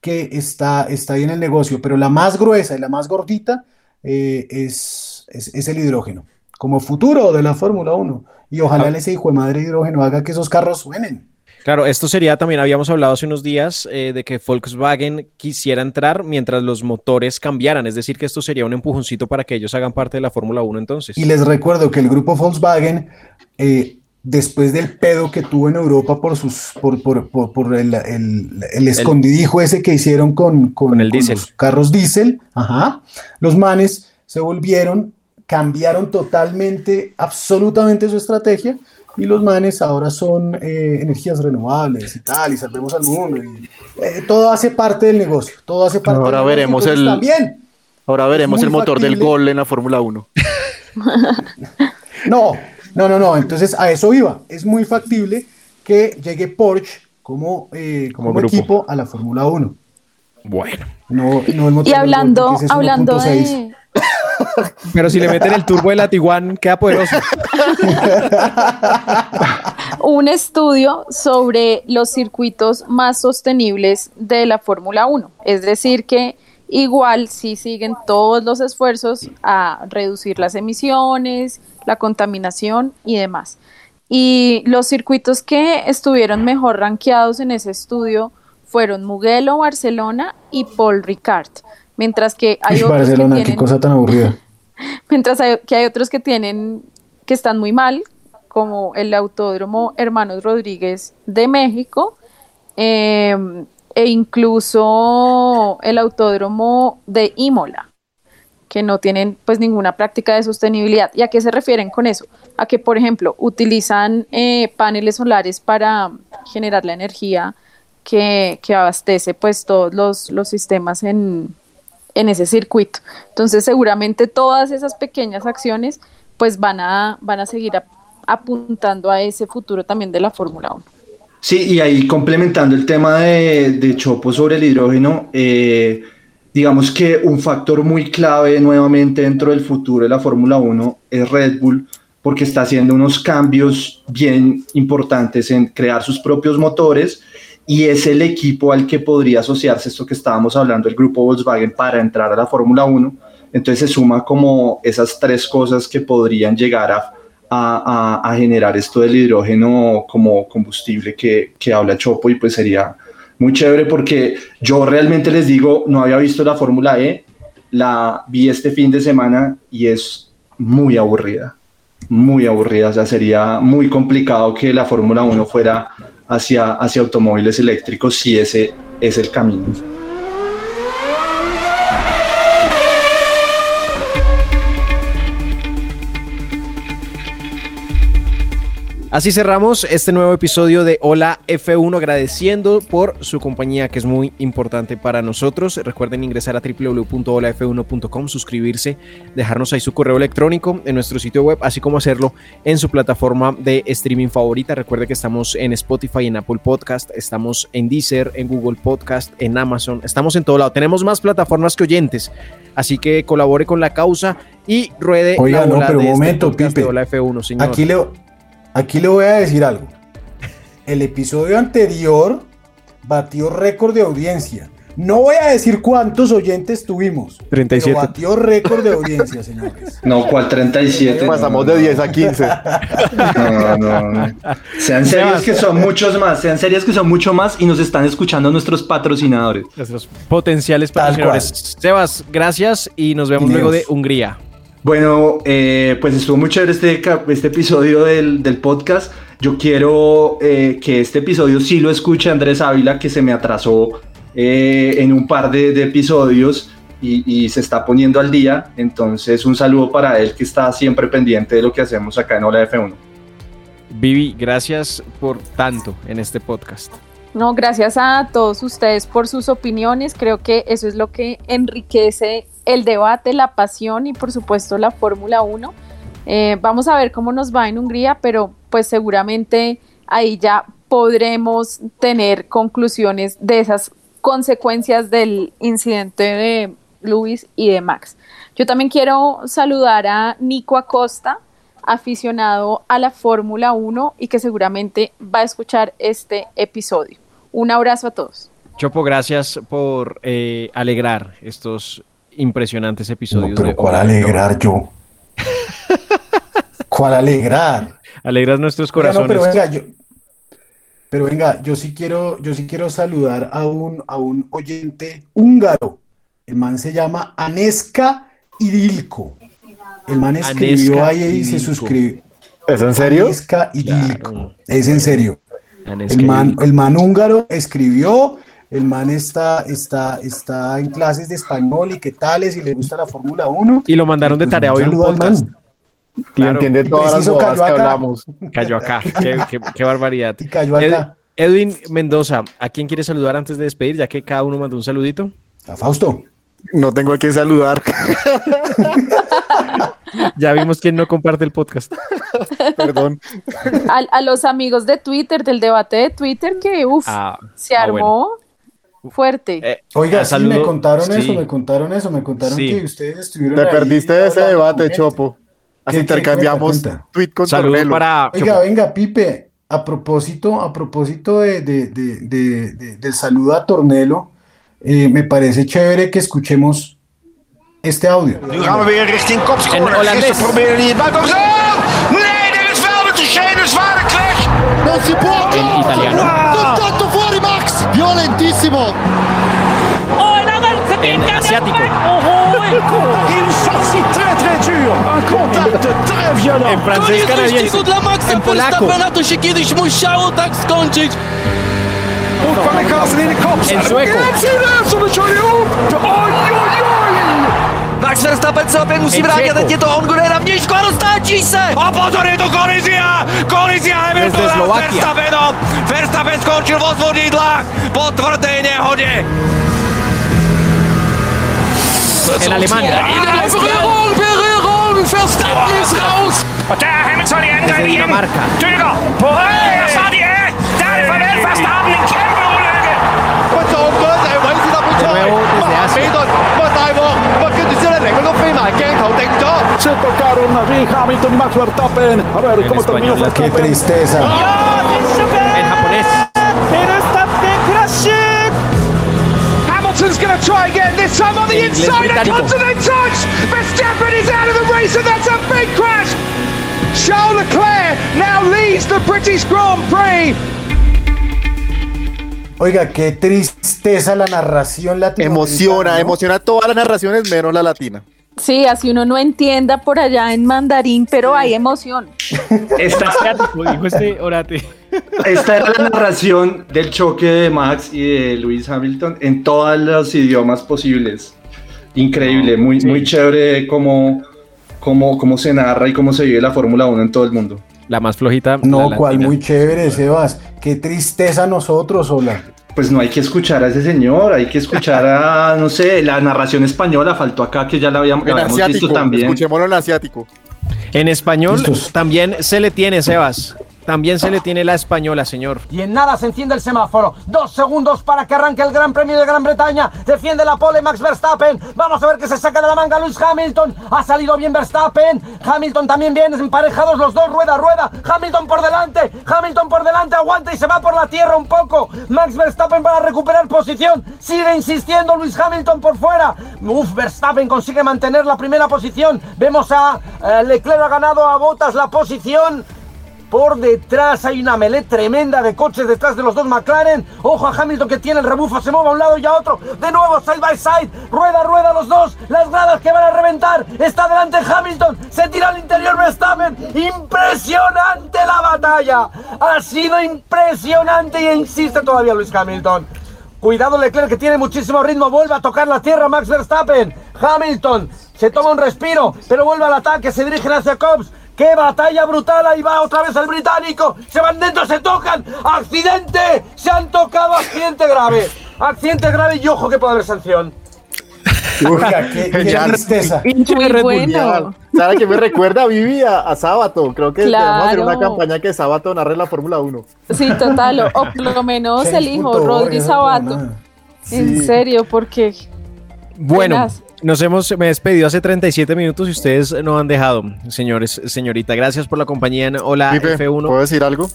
que está, está ahí en el negocio, pero la más gruesa y la más gordita eh, es, es, el hidrógeno, como futuro de la Fórmula 1. Y ojalá ah. ese hijo de madre hidrógeno haga que esos carros suenen. Claro, esto sería también, habíamos hablado hace unos días eh, de que Volkswagen quisiera entrar mientras los motores cambiaran, es decir, que esto sería un empujoncito para que ellos hagan parte de la Fórmula 1 entonces. Y les recuerdo que el grupo Volkswagen, eh, después del pedo que tuvo en Europa por, sus, por, por, por, el, el, escondidijo ese que hicieron con, con, el los carros diésel, ajá, los manes se volvieron, cambiaron totalmente, absolutamente su estrategia y los manes ahora son eh, energías renovables y tal, y salvemos al mundo. Y, eh, todo hace parte del negocio, todo hace parte ahora veremos el también. Ahora veremos el motor del gol en la Fórmula 1. [LAUGHS] no, No, no, no, entonces a eso iba. Es muy factible que llegue Porsche como, eh, como, equipo a la Fórmula 1. Bueno. No, no y hablando, hablando de... [LAUGHS] [LAUGHS] Pero si le meten el turbo de la Tiguan, queda poderoso. Un estudio sobre los circuitos más sostenibles de la Fórmula 1. Es decir, que igual si siguen todos los esfuerzos a reducir las emisiones, la contaminación y demás. Y los circuitos que estuvieron mejor rankeados en ese estudio fueron Mugello, Barcelona y Paul Ricard. Mientras que hay [LAUGHS] otros que tienen, cosa tan aburrida. [LAUGHS] Mientras que hay otros que tienen que están muy mal, como el Autódromo Hermanos Rodríguez de México, em, e incluso el Autódromo de Imola, que no tienen pues ninguna práctica de sostenibilidad. ¿Y a qué se refieren con eso? A que, por ejemplo, utilizan eh, paneles solares para generar la energía que, abastece pues todos los, los sistemas en, en ese circuito. Entonces seguramente todas esas pequeñas acciones pues van a, van a seguir apuntando a ese futuro también de la Fórmula 1. Sí, y ahí complementando el tema de, de Chopo sobre el hidrógeno, eh, digamos que un factor muy clave nuevamente dentro del futuro de la Fórmula 1 es Red Bull, porque está haciendo unos cambios bien importantes en crear sus propios motores y es el equipo al que podría asociarse esto que estábamos hablando, el grupo Volkswagen, para entrar a la Fórmula 1. Entonces se suma como esas tres cosas que podrían llegar a, a, a generar esto del hidrógeno como combustible que, que habla Chopo y pues sería muy chévere porque yo realmente les digo, no había visto la Fórmula E, la vi este fin de semana y es muy aburrida, muy aburrida, o sea, sería muy complicado que la Fórmula 1 fuera hacia, hacia automóviles eléctricos si ese es el camino. Así cerramos este nuevo episodio de Hola F1 agradeciendo por su compañía que es muy importante para nosotros. Recuerden ingresar a www.holaf1.com, suscribirse, dejarnos ahí su correo electrónico en nuestro sitio web, así como hacerlo en su plataforma de streaming favorita. Recuerde que estamos en Spotify, en Apple Podcast, estamos en Deezer, en Google Podcast, en Amazon, estamos en todo lado. Tenemos más plataformas que oyentes, así que colabore con la causa y ruede Oiga, no, pero un este momento, Pipe. Hola F1, señor. Aquí le Aquí le voy a decir algo. El episodio anterior batió récord de audiencia. No voy a decir cuántos oyentes tuvimos. 37. Pero batió récord de audiencia, señores. [LAUGHS] No, ¿cuál 37? Pasamos de 10 a 15. No, no, no. Sean serios que son muchos más. Sean serios que son mucho más y nos están escuchando nuestros patrocinadores. Nuestros potenciales patrocinadores. Sebas, gracias y nos vemos luego de Hungría. Bueno, eh, pues estuvo muy chévere este, este episodio del, podcast. Yo quiero eh, que este episodio sí lo escuche Andrés Ávila, que se me atrasó eh, en un par de, episodios y, se está poniendo al día. Entonces, un saludo para él que está siempre pendiente de lo que hacemos acá en Hola F1. Vivi, gracias por tanto en este podcast. No, gracias a todos ustedes por sus opiniones. Creo que eso es lo que enriquece el debate, la pasión y por supuesto la Fórmula 1. Eh, vamos a ver cómo nos va en Hungría, pero pues seguramente ahí ya podremos tener conclusiones de esas consecuencias del incidente de Luis y de Max. Yo también quiero saludar a Nico Acosta, aficionado a la Fórmula 1 y que seguramente va a escuchar este episodio. Un abrazo a todos. Chopo, gracias por eh, alegrar estos impresionantes episodios. pero ¿cuál alegrar yo? ¿Cuál alegrar? Alegras nuestros corazones. pero venga, yo, pero venga, yo sí quiero, yo sí quiero saludar a un, a un oyente húngaro. El man se llama Aneska Idilko. El man escribió ahí y se suscribió. ¿Es en serio? Aneska Idilko. Es en serio. El man, el man húngaro escribió, el man está, está, está en clases de español y qué tales, y le gusta la Fórmula 1. Y lo mandaron de pues, tarea hoy en un podcast. Y entiende todas las cosas que hablamos. Cayó acá, [LAUGHS] qué, barbaridad. Y cayó acá. Edwin Mendoza, ¿a quién quiere saludar antes de despedir, ya que cada uno mandó un saludito? A Fausto. No tengo a quién saludar. [LAUGHS] ya vimos quién no comparte el podcast. [LAUGHS] Perdón. A, los amigos de Twitter, del debate de Twitter, que uff, ah, se ah, armó fuerte. Eh, Oiga, sí, me contaron eso, me contaron eso, me contaron que ustedes estuvieron. Te perdiste ese debate, Chopo. Así intercambiamos tweet con Saludos para. Oiga, venga, Pipe, a propósito, a propósito de, de, de, del saludo a Tornelo, eh, me parece chévere que escuchemos este audio. Nu gaan we weer richting kopscorer. Gisteren probeerde hij het buiten. Nee, dit is wel met de Schene zware clash. Non si può. In italiano. Valentissimo! Oh, en avancée de Asiatico. Il sortit très très dur. Un contact très violent. En francés canadiense. dla Maxa Verstappena to się kiedyś musiało tak skończyć. Fortfarande Carlsen in i kops. En sueco. Gratulation! Oj, oj, oj! Max Verstappen se opět musí vrátit, teď je to on, kdo je na vnějšku a roztáčí se! A pozor, je to kolizia! Kolizia Hamiltona s Verstappenom! Verstappen skončil v odvodidlách po tvrdé nehodě. In Alemania. In Berührung, Berührung, Verstappen ist raus! Und der Hamilton die Endrennen. Düger, Poré, das war die Ehe! Der Verstappen in Kämpfe, Unlöge. Und so, um Gott, ey, weiß ich da, wo ich Meter. Nu finder jeg gang, ding så! Se tocaron Rick Hamilton y Max Verstappen. A ver cómo terminó Qué tristeza. En japonés. Verstappen crashing! Hamilton's going to try again, this time on the inside, a continent touch! Verstappen is out of the race and that's a big crash! Charles Leclerc now leads the British Grand Prix. Oiga, qué tristeza la narración latina. Emociona, emociona todas las narraciones menos la latina. Sí, así uno no entienda por allá en mandarín, pero hay emoción. Esta, [LAUGHS] dijo este orate. Esta era la narración del choque de Max y de Lewis Hamilton en todos los idiomas posibles. Increíble, muy, muy chévere como cómo, cómo se narra y cómo se vive la Fórmula 1 en todo el mundo. La más flojita. No, cual muy chévere, Sebas. Qué tristeza nosotros, hola. Pues no hay que escuchar a ese señor, hay que escuchar a, [LAUGHS] no sé, la narración española faltó acá que ya la habíamos, visto también. Escuchémoslo en asiático. En español también se le tiene, Sebas. También se le tiene la española, señor. Y en nada se enciende el semáforo. Dos segundos para que arranque el Gran Premio de Gran Bretaña. Defiende la pole Max Verstappen. Vamos a ver qué se saca de la manga Luis Hamilton. Ha salido bien Verstappen. Hamilton también bien emparejados los dos. Rueda, rueda. Hamilton por delante. Hamilton por delante. Aguanta y se va por la tierra un poco. Max Verstappen para recuperar posición. Sigue insistiendo Luis Hamilton por fuera. Uf, Verstappen consigue mantener la primera posición. Vemos a eh, Leclerc ha ganado a Botas la posición. Por detrás hay una melé tremenda de coches detrás de los dos McLaren. Ojo a Hamilton que tiene el rebufo, se mueve a un lado y a otro. De nuevo, side by side. Rueda, rueda los dos. Las gradas que van a reventar. Está delante Hamilton. Se tira al interior Verstappen. Impresionante la batalla. Ha sido impresionante y insiste todavía Luis Hamilton. Cuidado Leclerc que tiene muchísimo ritmo. Vuelve a tocar la tierra Max Verstappen. Hamilton se toma un respiro, pero vuelve al ataque. Se dirigen hacia Cobbs. ¡Qué batalla brutal! Ahí va otra vez el británico. Se van dentro, se tocan. ¡Accidente! Se han tocado. Accidente grave. Accidente grave y ojo que puede haber sanción. [LAUGHS] Oiga, qué, qué tristeza. Muy bueno. ¿Sabes que me recuerda, Vivi, a, a Sábato? Creo que claro. debemos hacer una campaña que Sábato narre la Fórmula 1. Sí, total. O, por lo [LAUGHS] menos el hijo, Rodri Sábato. En serio, porque... Bueno, nos hemos me he despedido hace 37 minutos y ustedes no han dejado, señores, señorita. Gracias por la compañía en Hola F1. ¿Puedo decir algo?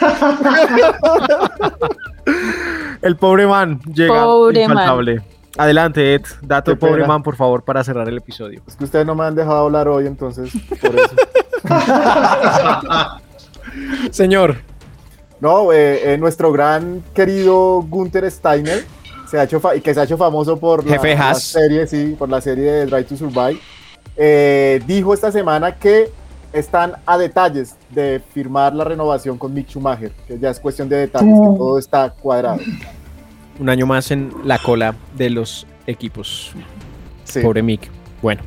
[LAUGHS] el pobre man llega pobre infaltable. Adelante, Ed. Dato pobre man, por favor, para cerrar el episodio. Es que ustedes no me han dejado hablar hoy, entonces, por eso. [LAUGHS] Señor. No, eh, eh, nuestro gran querido Gunther Steiner se ha hecho y que se ha hecho famoso por la, serie, sí, por la serie de Drive to Survive, eh, dijo esta semana que están a detalles de firmar la renovación con Mick Schumacher, que ya es cuestión de detalles, que todo está cuadrado. Un año más en la cola de los equipos. Pobre Mick. Bueno.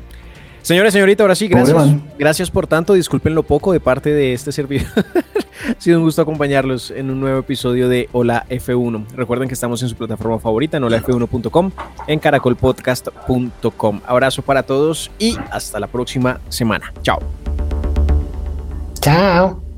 Señores, señorita, ahora sí, gracias. Gracias por tanto. Disculpen lo poco de parte de este servidor. [LAUGHS] Ha sido un gusto acompañarlos en un nuevo episodio de Hola F1. Recuerden que estamos en su plataforma favorita, en holaf1.com, en caracolpodcast.com. Abrazo para todos y hasta la próxima semana. Chao. Chao.